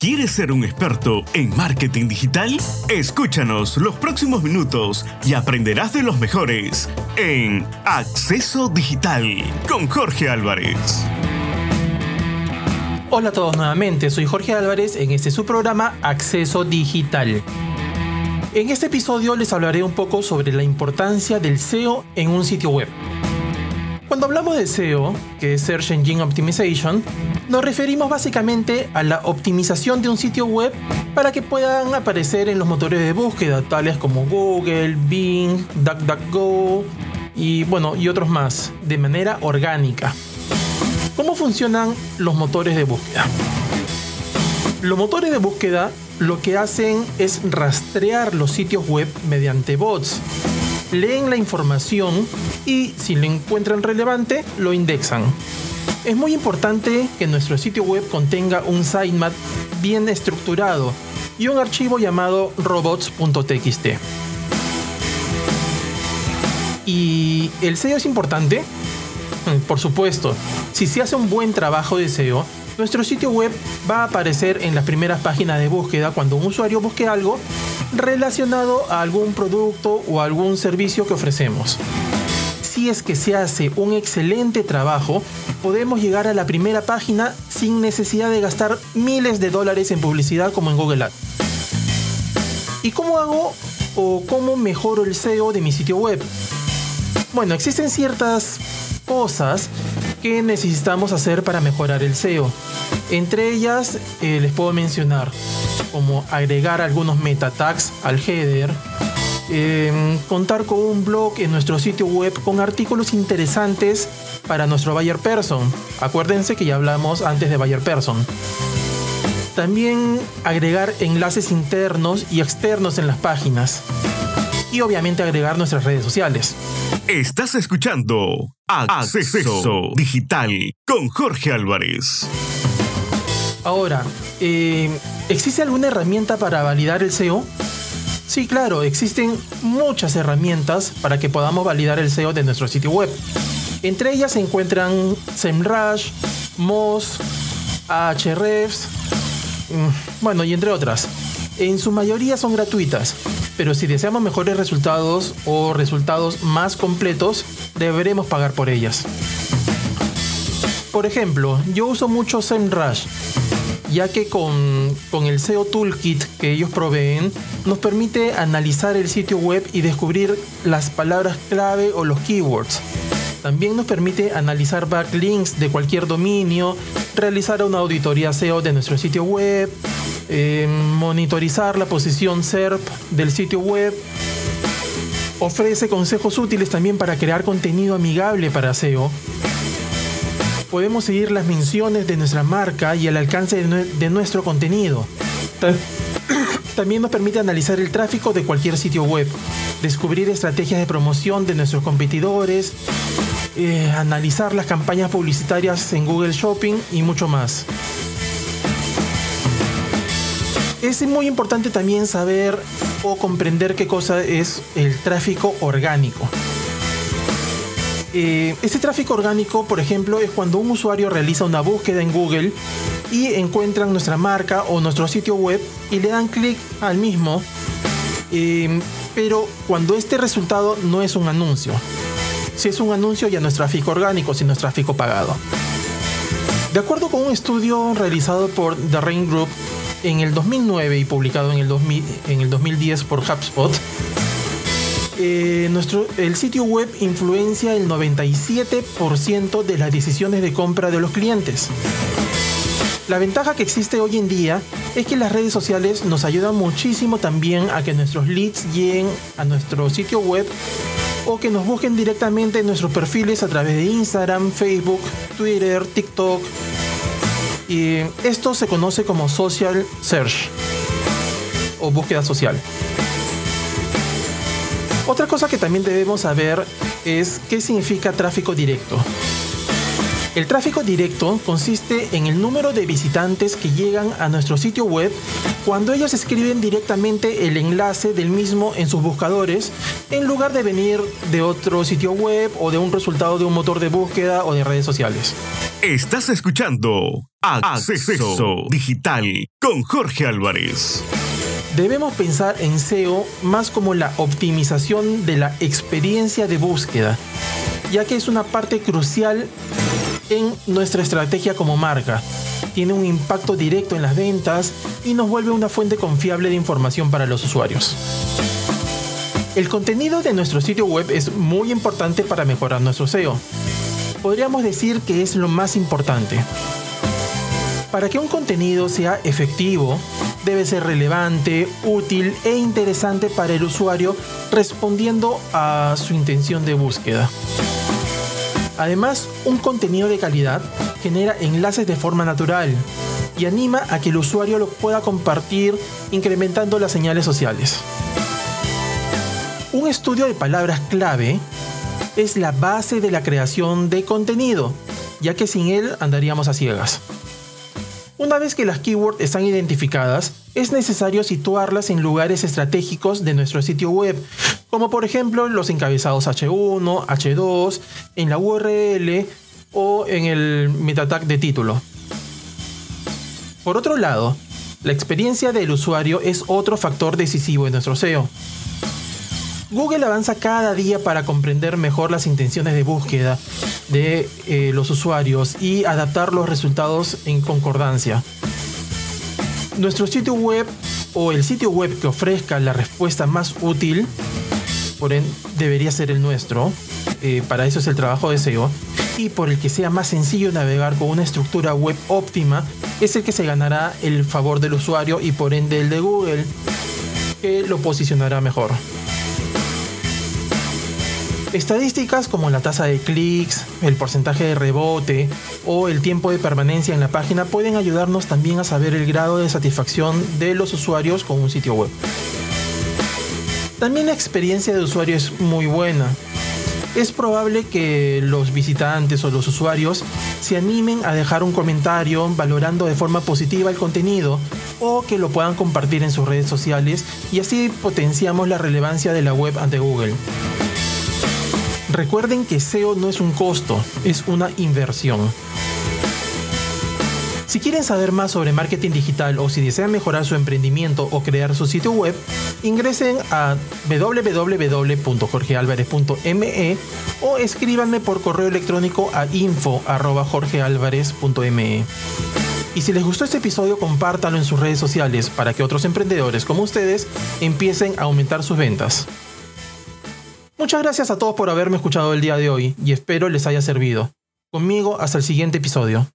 ¿Quieres ser un experto en marketing digital? Escúchanos los próximos minutos y aprenderás de los mejores en Acceso Digital con Jorge Álvarez. Hola a todos nuevamente, soy Jorge Álvarez en este su programa Acceso Digital. En este episodio les hablaré un poco sobre la importancia del SEO en un sitio web. Cuando hablamos de SEO, que es Search Engine Optimization, nos referimos básicamente a la optimización de un sitio web para que puedan aparecer en los motores de búsqueda, tales como Google, Bing, DuckDuckGo y bueno, y otros más, de manera orgánica. ¿Cómo funcionan los motores de búsqueda? Los motores de búsqueda lo que hacen es rastrear los sitios web mediante bots leen la información y si lo encuentran relevante, lo indexan. Es muy importante que nuestro sitio web contenga un sitemap bien estructurado y un archivo llamado robots.txt. ¿Y el SEO es importante? Mm, por supuesto, si se hace un buen trabajo de SEO, nuestro sitio web va a aparecer en las primeras páginas de búsqueda cuando un usuario busque algo relacionado a algún producto o algún servicio que ofrecemos. Si es que se hace un excelente trabajo, podemos llegar a la primera página sin necesidad de gastar miles de dólares en publicidad como en Google Ads. ¿Y cómo hago o cómo mejoro el SEO de mi sitio web? Bueno, existen ciertas cosas que necesitamos hacer para mejorar el SEO. Entre ellas eh, les puedo mencionar como agregar algunos meta tags al header, em, contar con un blog en nuestro sitio web con artículos interesantes para nuestro buyer person. Acuérdense que ya hablamos antes de buyer person. También agregar enlaces internos y externos en las páginas. Y obviamente agregar nuestras redes sociales. Estás escuchando Acceso Digital con Jorge Álvarez. Ahora, eh, ¿existe alguna herramienta para validar el SEO? Sí, claro, existen muchas herramientas para que podamos validar el SEO de nuestro sitio web. Entre ellas se encuentran SEMrush, Moz, Ahrefs, mm, bueno, y entre otras. En su mayoría son gratuitas, pero si deseamos mejores resultados o resultados más completos, deberemos pagar por ellas. Por ejemplo, yo uso mucho SEMrush ya que con, el SEO Toolkit que ellos proveen nos permite analizar el sitio web y descubrir las palabras clave o los keywords. También nos permite analizar backlinks de cualquier dominio, realizar una auditoría SEO de nuestro sitio web, eh, monitorizar la posición SERP del sitio web. Ofrece consejos útiles también para crear contenido amigable para SEO podemos seguir las menciones de nuestra marca y el alcance de, nuestro contenido. También nos permite analizar el tráfico de cualquier sitio web, descubrir estrategias de promoción de nuestros competidores, eh, analizar las campañas publicitarias en Google Shopping y mucho más. Es muy importante también saber o comprender qué cosa es el tráfico orgánico. Este tráfico orgánico, por ejemplo, es cuando un usuario realiza una búsqueda en Google y encuentran nuestra marca o nuestro sitio web y le dan clic al mismo, eh, pero cuando este resultado no es un anuncio. Si es un anuncio ya no es tráfico orgánico, sino es tráfico pagado. De acuerdo con un estudio realizado por The Rain Group en el 2009 y publicado en el 2010 por HubSpot, eh, nuestro, el sitio web influencia el 97% de las decisiones de compra de los clientes. La ventaja que existe hoy en día es que las redes sociales nos ayudan muchísimo también a que nuestros leads lleguen a nuestro sitio web o que nos busquen directamente en nuestros perfiles a través de Instagram, Facebook, Twitter, TikTok. Y esto se conoce como social search o búsqueda social. Otra cosa que también debemos saber es qué significa tráfico directo. El tráfico directo consiste en el número de visitantes que llegan a nuestro sitio web cuando ellos escriben directamente el enlace del mismo en sus buscadores en lugar de venir de otro sitio web o de un resultado de un motor de búsqueda o de redes sociales. Estás escuchando Acceso Digital con Jorge Álvarez. Debemos pensar en SEO más como la optimización de la experiencia de búsqueda, ya que es una parte crucial en nuestra estrategia como marca. Tiene un impacto directo en las ventas y nos vuelve una fuente confiable de información para los usuarios. El contenido de nuestro sitio web es muy importante para mejorar nuestro SEO. Podríamos decir que es lo más importante. Para que un contenido sea efectivo, debe ser relevante, útil e interesante para el usuario respondiendo a su intención de búsqueda. Además, un contenido de calidad genera enlaces de forma natural y anima a que el usuario lo pueda compartir incrementando las señales sociales. Un estudio de palabras clave es la base de la creación de contenido, ya que sin él andaríamos a ciegas. Una vez que las keywords están identificadas, es necesario situarlas en lugares estratégicos de nuestro sitio web, como por ejemplo los encabezados H1, H2, en la URL o en el meta tag de título. Por otro lado, la experiencia del usuario es otro factor decisivo en nuestro SEO. Google avanza cada día para comprender mejor las intenciones de búsqueda de eh, los usuarios y adaptar los resultados en concordancia. Nuestro sitio web o el sitio web que ofrezca la respuesta más útil, por ende, debería ser el nuestro. Eh, para eso es el trabajo de SEO. Y por el que sea más sencillo navegar con una estructura web óptima, es el que se ganará el favor del usuario y por ende el de Google, que lo posicionará mejor. Estadísticas como la tasa de clics, el porcentaje de rebote o el tiempo de permanencia en la página pueden ayudarnos también a saber el grado de satisfacción de los usuarios con un sitio web. También la experiencia de usuario es muy buena. Es probable que los visitantes o los usuarios se animen a dejar un comentario valorando de forma positiva el contenido o que lo puedan compartir en sus redes sociales y así potenciamos la relevancia de la web ante Google. Recuerden que SEO no es un costo, es una inversión. Si quieren saber más sobre marketing digital o si desean mejorar su emprendimiento o crear su sitio web, ingresen a www.jorgealvarez.me o escríbanme por correo electrónico a info.jorgealvarez.me. Y si les gustó este episodio, compártanlo en sus redes sociales para que otros emprendedores como ustedes empiecen a aumentar sus ventas. Muchas gracias a todos por haberme escuchado el día de hoy y espero les haya servido. Conmigo hasta el siguiente episodio.